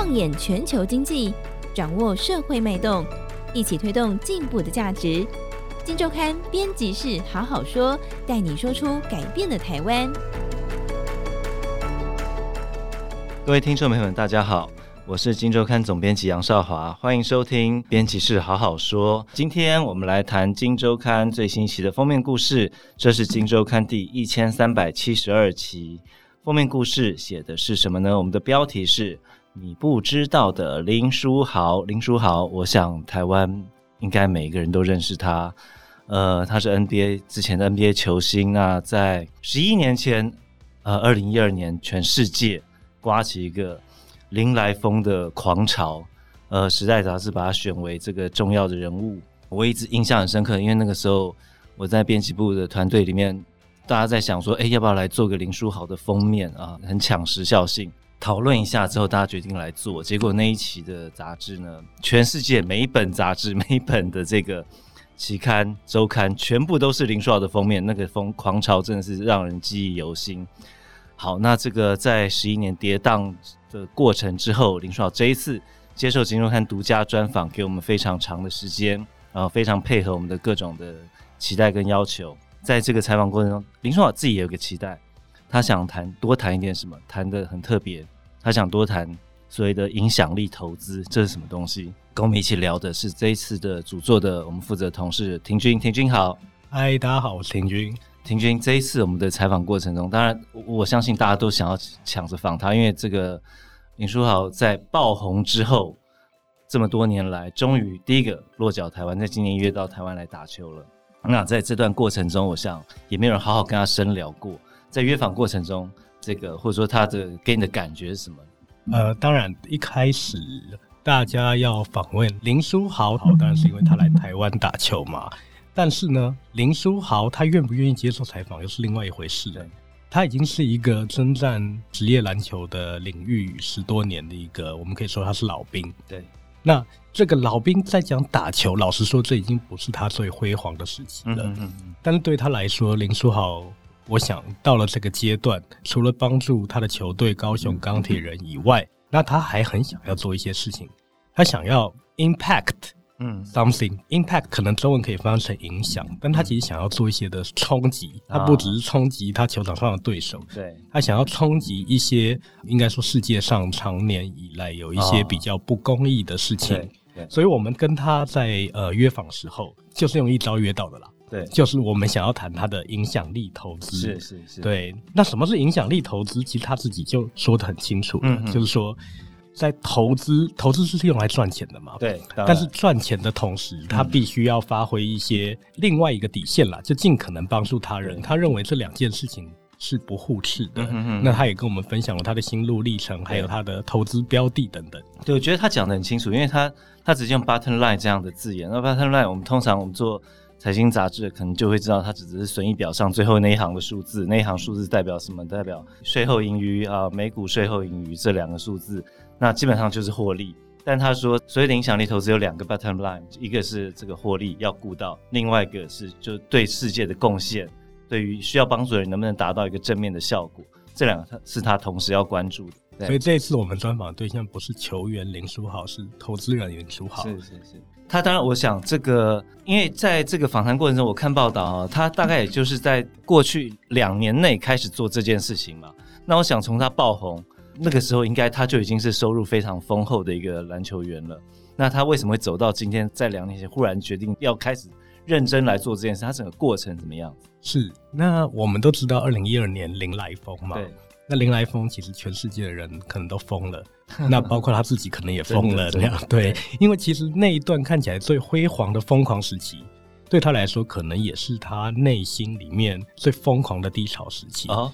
放眼全球经济，掌握社会脉动，一起推动进步的价值。金周刊编辑室好好说，带你说出改变的台湾。各位听众朋友们，大家好，我是金周刊总编辑杨少华，欢迎收听编辑室好好说。今天我们来谈金周刊最新期的封面故事，这是金周刊第一千三百七十二期。封面故事写的是什么呢？我们的标题是“你不知道的林书豪”。林书豪，我想台湾应该每一个人都认识他。呃，他是 NBA 之前的 NBA 球星。那在十一年前，呃，二零一二年，全世界刮起一个林来疯的狂潮。呃，《时代》杂志把他选为这个重要的人物，我一直印象很深刻，因为那个时候我在编辑部的团队里面。大家在想说，哎，要不要来做个林书豪的封面啊？很抢时效性。讨论一下之后，大家决定来做。结果那一期的杂志呢，全世界每一本杂志、每一本的这个期刊、周刊，全部都是林书豪的封面。那个风狂潮真的是让人记忆犹新。好，那这个在十一年跌宕的过程之后，林书豪这一次接受《金融刊》独家专访，给我们非常长的时间，然后非常配合我们的各种的期待跟要求。在这个采访过程中，林书豪自己也有个期待，他想谈多谈一点什么，谈的很特别。他想多谈所谓的影响力投资，这是什么东西？跟我们一起聊的是这一次的主作的我们负责的同事庭军，庭军好，嗨，大家好，我是庭军。庭军，这一次我们的采访过程中，当然我相信大家都想要抢着访他，因为这个林书豪在爆红之后，这么多年来，终于第一个落脚台湾，在今年一月到台湾来打球了。那在这段过程中，我想也没有人好好跟他深聊过。在约访过程中，这个或者说他的给你的感觉是什么？呃，当然一开始大家要访问林书豪，好，当然是因为他来台湾打球嘛。但是呢，林书豪他愿不愿意接受采访又是另外一回事。对，他已经是一个征战职业篮球的领域十多年的一个，我们可以说他是老兵。对。那这个老兵在讲打球，老实说，这已经不是他最辉煌的时期了。嗯嗯嗯。但是对他来说，林书豪，我想到了这个阶段，除了帮助他的球队高雄钢铁人以外，那他还很想要做一些事情，他想要 impact。嗯，something。impact 可能中文可以翻译成影响，但他其实想要做一些的冲击，他不只是冲击他球场上的对手，对，他想要冲击一些应该说世界上常年以来有一些比较不公义的事情，对，所以我们跟他在呃约访时候，就是用一招约到的啦，对，就是我们想要谈他的影响力投资，是是是，对，那什么是影响力投资？其实他自己就说的很清楚了，就是说。在投资，投资是用来赚钱的嘛？对。但是赚钱的同时，他必须要发挥一些另外一个底线啦，就尽可能帮助他人。他认为这两件事情是不互斥的。那他也跟我们分享了他的心路历程，还有他的投资标的等等。对，我觉得他讲的很清楚，因为他他直接用 bottom line 这样的字眼。那 bottom line，我们通常我们做财经杂志可能就会知道，它只是损益表上最后那一行的数字，那一行数字代表什么？代表税后盈余啊，每股税后盈余这两个数字。那基本上就是获利，但他说所谓的影响力投资有两个 bottom line，一个是这个获利要顾到，另外一个是就对世界的贡献，对于需要帮助的人能不能达到一个正面的效果，这两个是他同时要关注的。所以这一次我们专访对象不是球员林书豪，是投资人林书豪。是是是，他当然我想这个，因为在这个访谈过程中，我看报道啊，他大概也就是在过去两年内开始做这件事情嘛。那我想从他爆红。那个时候应该他就已经是收入非常丰厚的一个篮球员了。那他为什么会走到今天，在两年前忽然决定要开始认真来做这件事？他整个过程怎么样？是，那我们都知道，二零一二年林来疯嘛。对。那林来疯其实全世界的人可能都疯了，那包括他自己可能也疯了这样。对，因为其实那一段看起来最辉煌的疯狂时期，对他来说可能也是他内心里面最疯狂的低潮时期。哦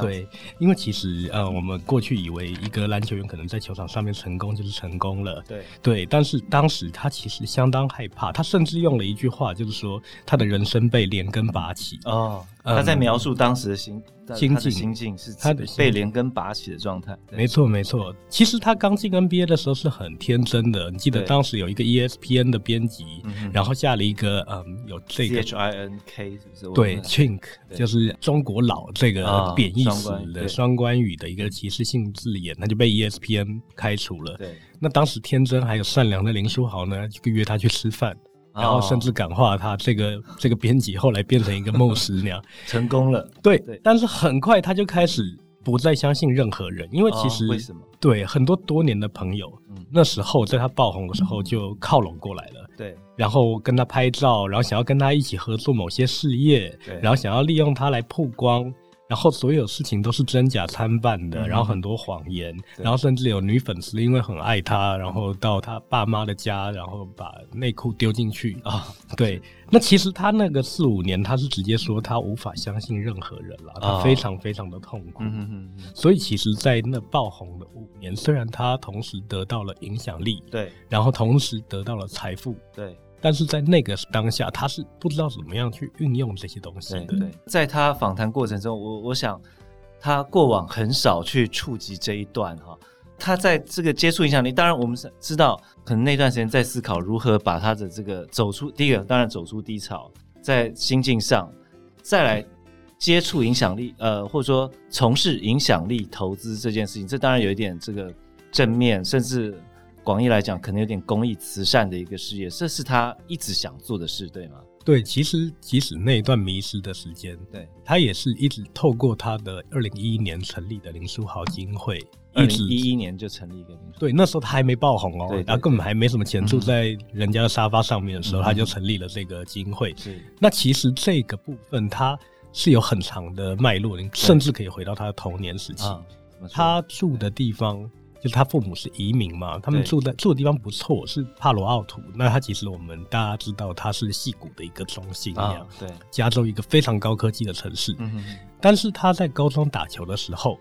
对，因为其实呃，我们过去以为一个篮球员可能在球场上面成功就是成功了，对对，但是当时他其实相当害怕，他甚至用了一句话，就是说他的人生被连根拔起哦，他在描述当时的心心境，心境是他的被连根拔起的状态。没错，没错。其实他刚进 NBA 的时候是很天真的。你记得当时有一个 ESPN 的编辑，然后下了一个嗯，有这个 H I N K 是不是？对，Chink 就是中国佬这个贬义词的双关语的一个歧视性字眼，他就被 ESPN 开除了。对，那当时天真还有善良的林书豪呢，就约他去吃饭。然后甚至感化他，这个这个编辑后来变成一个牧师那样，成功了。对，对，但是很快他就开始不再相信任何人，因为其实、哦、为什么？对，很多多年的朋友，嗯、那时候在他爆红的时候就靠拢过来了，对，然后跟他拍照，然后想要跟他一起合作某些事业，对，然后想要利用他来曝光。然后所有事情都是真假参半的，嗯、然后很多谎言，然后甚至有女粉丝因为很爱他，然后到他爸妈的家，然后把内裤丢进去。啊。对，那其实他那个四五年，他是直接说他无法相信任何人了，他非常非常的痛苦。嗯、所以其实，在那爆红的五年，虽然他同时得到了影响力，对，然后同时得到了财富，对。但是在那个当下，他是不知道怎么样去运用这些东西的。对，对，在他访谈过程中，我我想他过往很少去触及这一段哈。他在这个接触影响力，当然我们是知道，可能那段时间在思考如何把他的这个走出第一个，当然走出低潮，在心境上再来接触影响力，呃，或者说从事影响力投资这件事情，这当然有一点这个正面，甚至。广义来讲，可能有点公益慈善的一个事业，这是他一直想做的事，对吗？对，其实即使那一段迷失的时间，对，他也是一直透过他的二零一一年成立的林书豪基金会，二零一一年就成立一个林书豪。对，那时候他还没爆红哦，然后根本还没什么钱，住在人家的沙发上面的时候，嗯、他就成立了这个基金会。是，那其实这个部分他是有很长的脉络，甚至可以回到他的童年时期，啊、他住的地方。就是他父母是移民嘛，他们住在住的地方不错，是帕罗奥图。那他其实我们大家知道，他是戏谷的一个中心对，加州一个非常高科技的城市。嗯哼哼。但是他在高中打球的时候，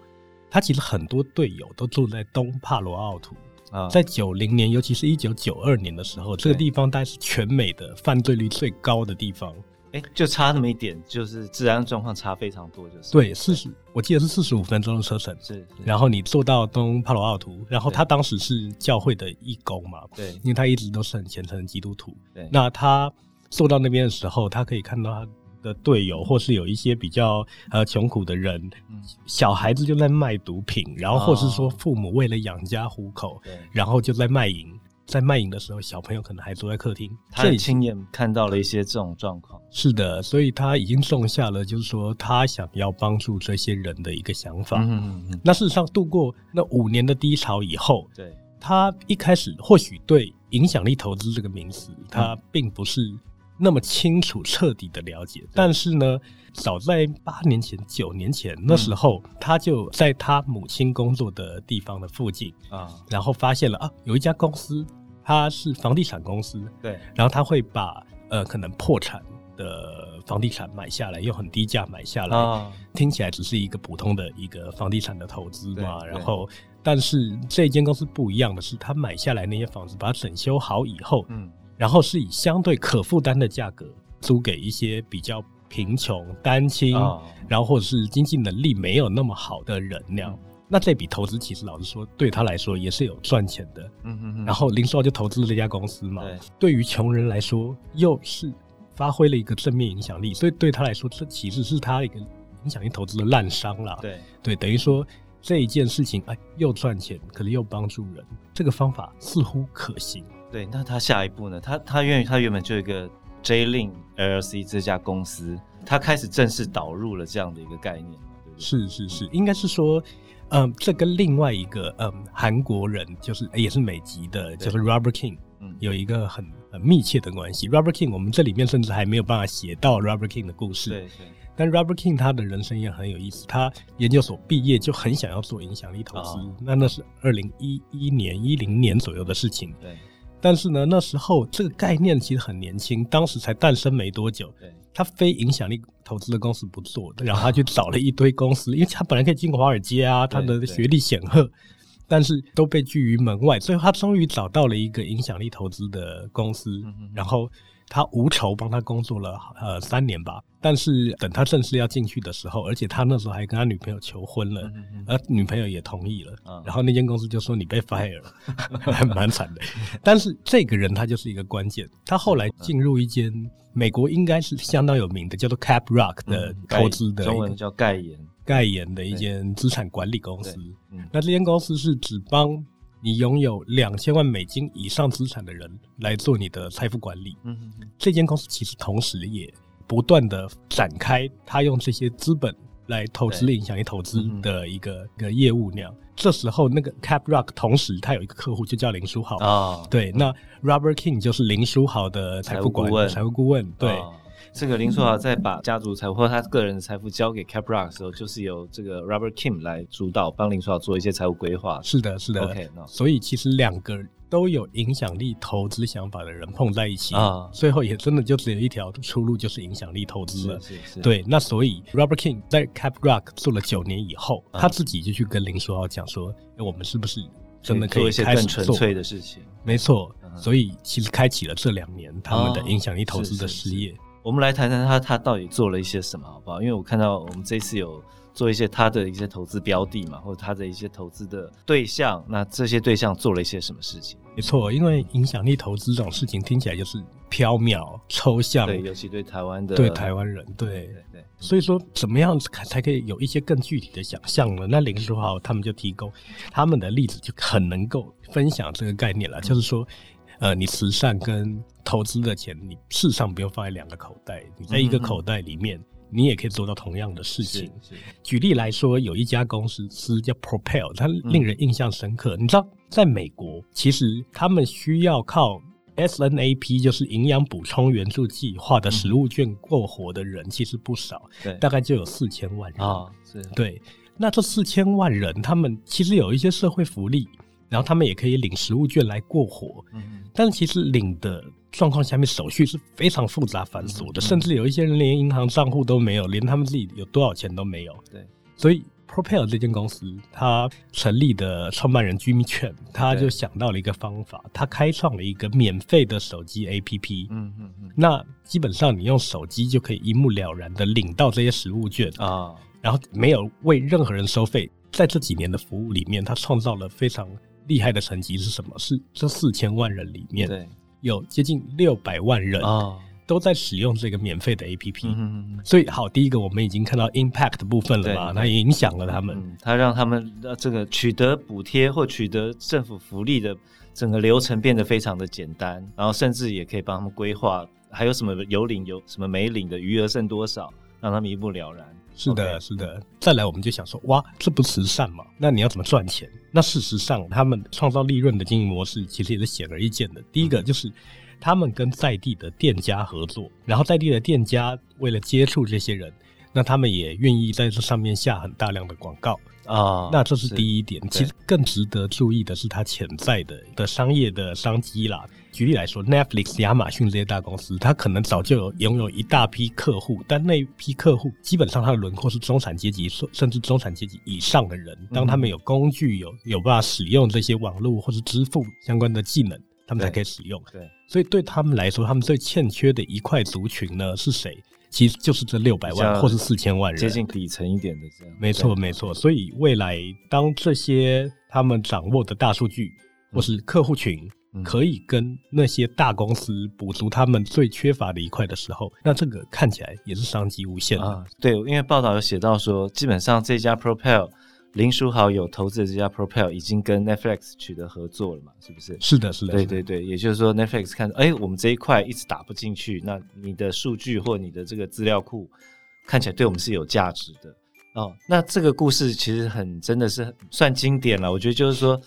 他其实很多队友都住在东帕罗奥图。啊，在九零年，尤其是一九九二年的时候，这个地方大概是全美的犯罪率最高的地方。哎，就差那么一点，就是治安状况差非常多，就是对，四十，我记得是四十五分钟的车程，是，是，然后你坐到东帕罗奥图，然后他当时是教会的义工嘛，对，因为他一直都是很虔诚的基督徒，对，那他坐到那边的时候，他可以看到他的队友，或是有一些比较呃穷苦的人，嗯，小孩子就在卖毒品，然后或是说父母为了养家糊口，对，然后就在卖淫。在卖淫的时候，小朋友可能还坐在客厅，他亲眼看到了一些这种状况。是的，所以他已经种下了，就是说他想要帮助这些人的一个想法。嗯嗯嗯。那事实上，度过那五年的低潮以后，对，他一开始或许对影响力投资这个名词，他并不是那么清楚、彻底的了解。但是呢，早在八年前、九年前那时候，他就在他母亲工作的地方的附近啊，然后发现了啊，有一家公司。他是房地产公司，对，然后他会把呃可能破产的房地产买下来，用很低价买下来，哦，听起来只是一个普通的一个房地产的投资嘛。然后，但是这间公司不一样的是，他买下来那些房子，把它整修好以后，嗯，然后是以相对可负担的价格租给一些比较贫穷单亲，哦，然后或者是经济能力没有那么好的人那样。嗯那这笔投资其实老实说，对他来说也是有赚钱的。嗯嗯嗯。然后林书豪就投资了这家公司嘛。对。对于穷人来说，又是发挥了一个正面影响力，所以对他来说，这其实是他一个影响力投资的烂商啦。对对，等于说这一件事情，哎，又赚钱，可能又帮助人，这个方法似乎可行。对，那他下一步呢？他他愿意，他原本就有一个 J-Link LLC 这家公司，他开始正式导入了这样的一个概念。对对是是是，应该是说。嗯，这跟另外一个嗯韩国人，就是也是美籍的，就是 Robert King，嗯，有一个很很密切的关系。Robert King，我们这里面甚至还没有办法写到 Robert King 的故事。对对。但 Robert King 他的人生也很有意思，他研究所毕业就很想要做影响力投资，哦、那那是二零一一年、一零年左右的事情。对。但是呢，那时候这个概念其实很年轻，当时才诞生没多久。对。他非影响力投资的公司不做的，然后他去找了一堆公司，因为他本来可以进华尔街啊，他的学历显赫，但是都被拒于门外。最后他终于找到了一个影响力投资的公司，嗯、然后。他无酬帮他工作了呃三年吧，但是等他正式要进去的时候，而且他那时候还跟他女朋友求婚了，嗯嗯而女朋友也同意了，嗯、然后那间公司就说你被 fire 了，还蛮惨的。但是这个人他就是一个关键，他后来进入一间美国应该是相当有名的叫做 Caprock 的投资的、嗯、中文叫盖岩盖岩的一间资产管理公司。嗯、那这间公司是只帮。你拥有两千万美金以上资产的人来做你的财富管理。嗯哼哼，这间公司其实同时也不断的展开，他用这些资本来投资影响力投资的一个一个业务那样。这时候，那个 Caprock 同时他有一个客户就叫林书豪啊，对，那 Robert King 就是林书豪的财富管理财务顾问，对。这个林书豪在把家族财富或他个人的财富交给 Caprock 的时候，就是由这个 Robert Kim 来主导，帮林书豪做一些财务规划。是的，是的。OK，no. 所以其实两个都有影响力投资想法的人碰在一起啊，最后也真的就只有一条出路，就是影响力投资了。是是是。对，那所以 Robert Kim 在 Caprock 做了九年以后，他自己就去跟林书豪讲说：“哎，我们是不是真的可以做一些更纯粹的事情？”没错，所以其实开启了这两年他们的影响力投资的事业。我们来谈谈他他到底做了一些什么，好不好？因为我看到我们这次有做一些他的一些投资标的嘛，或者他的一些投资的对象，那这些对象做了一些什么事情？没错，因为影响力投资这种事情听起来就是缥缈抽象，对，尤其对台湾的对台湾人，对对对，所以说怎么样才可以有一些更具体的想象呢？那林书豪他们就提供他们的例子，就很能够分享这个概念了，嗯、就是说。呃，你慈善跟投资的钱，你事实上不用放在两个口袋，你在一个口袋里面，你也可以做到同样的事情。举例来说，有一家公司是叫 Propel，它令人印象深刻。嗯、你知道，在美国，其实他们需要靠 SNAP，就是营养补充援助计划的食物券过活的人，其实不少，大概就有四千万人啊。是，对。那这四千万人，他们其实有一些社会福利。然后他们也可以领食物券来过活，嗯、但是其实领的状况下面手续是非常复杂繁琐的，嗯、甚至有一些人连银行账户都没有，连他们自己有多少钱都没有。对，所以 Propel 这间公司，它成立的创办人 Jimmy Chen，他就想到了一个方法，他开创了一个免费的手机 APP。嗯嗯嗯，那基本上你用手机就可以一目了然的领到这些食物券啊，然后没有为任何人收费。在这几年的服务里面，他创造了非常厉害的成绩是什么？是这四千万人里面，对，有接近六百万人啊都在使用这个免费的 APP。嗯，所以好，第一个我们已经看到 impact 的部分了嘛？它影响了他们，它让他们这个取得补贴或取得政府福利的整个流程变得非常的简单，然后甚至也可以帮他们规划，还有什么有领有什么没领的余额剩多少，让他们一目了然。是的.是的。再来，我们就想说，哇，这不慈善吗？那你要怎么赚钱？那事实上，他们创造利润的经营模式其实也是显而易见的。第一个就是，他们跟在地的店家合作，然后在地的店家为了接触这些人，那他们也愿意在这上面下很大量的广告。啊，oh, 那这是第一点。其实更值得注意的是它潜在的的商业的商机啦。举例来说，Netflix、亚马逊这些大公司，它可能早就有拥有一大批客户，但那批客户基本上它的轮廓是中产阶级，甚至中产阶级以上的人。当他们有工具、有有办法使用这些网络或是支付相关的技能，他们才可以使用。对，对，所以对他们来说，他们最欠缺的一块族群呢是谁？其实就是这六百万或是四千万人，接近底层一点的这样。没错，没错。所以未来当这些他们掌握的大数据或是客户群可以跟那些大公司补足他们最缺乏的一块的时候，那这个看起来也是商机无限啊。对，因为报道有写到说，基本上这家 Propel。林书豪有投资的这家 Propel 已经跟 Netflix 取得合作了嘛？是不是？是的，是的。对对对，也就是说 Netflix 看到，哎，我们这一块一直打不进去，那你的数据或你的这个资料库看起来对我们是有价值的哦。那这个故事其实很真的是算经典了。我觉得就是说，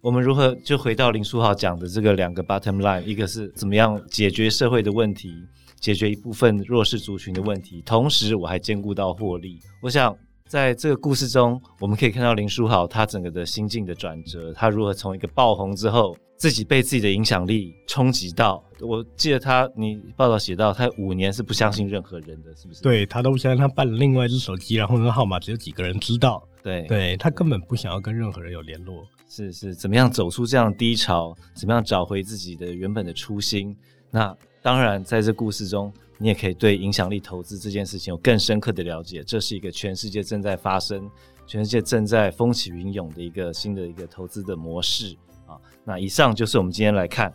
我们如何就回到林书豪讲的这个两个 bottom line，一个是怎么样解决社会的问题，解决一部分弱势族群的问题，同时我还兼顾到获利。我想。在这个故事中，我们可以看到林书豪他整个的心境的转折，他如何从一个爆红之后，自己被自己的影响力冲击到。我记得他，你报道写到，他五年是不相信任何人的，是不是？对，他都不相信，他办了另外一只手机，然后那个号码只有几个人知道。对，对他根本不想要跟任何人有联络。是是，怎么样走出这样低潮？怎么样找回自己的原本的初心？那当然，在这故事中，你也可以对影响力投资这件事情有更深刻的了解。这是一个全世界正在发生、全世界正在风起云涌的一个新的一个投资的模式啊。那以上就是我们今天来看。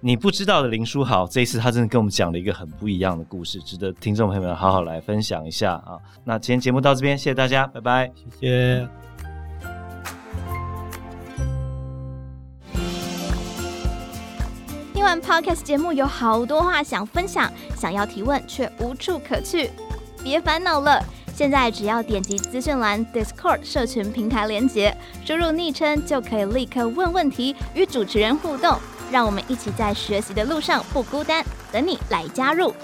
你不知道的林书豪，这一次他真的跟我们讲了一个很不一样的故事，值得听众朋友们好好来分享一下啊！那今天节目到这边，谢谢大家，拜拜，谢谢。看 Podcast 节目，有好多话想分享，想要提问却无处可去，别烦恼了，现在只要点击资讯栏 Discord 社群平台连接，输入昵称就可以立刻问问题，与主持人互动。让我们一起在学习的路上不孤单，等你来加入。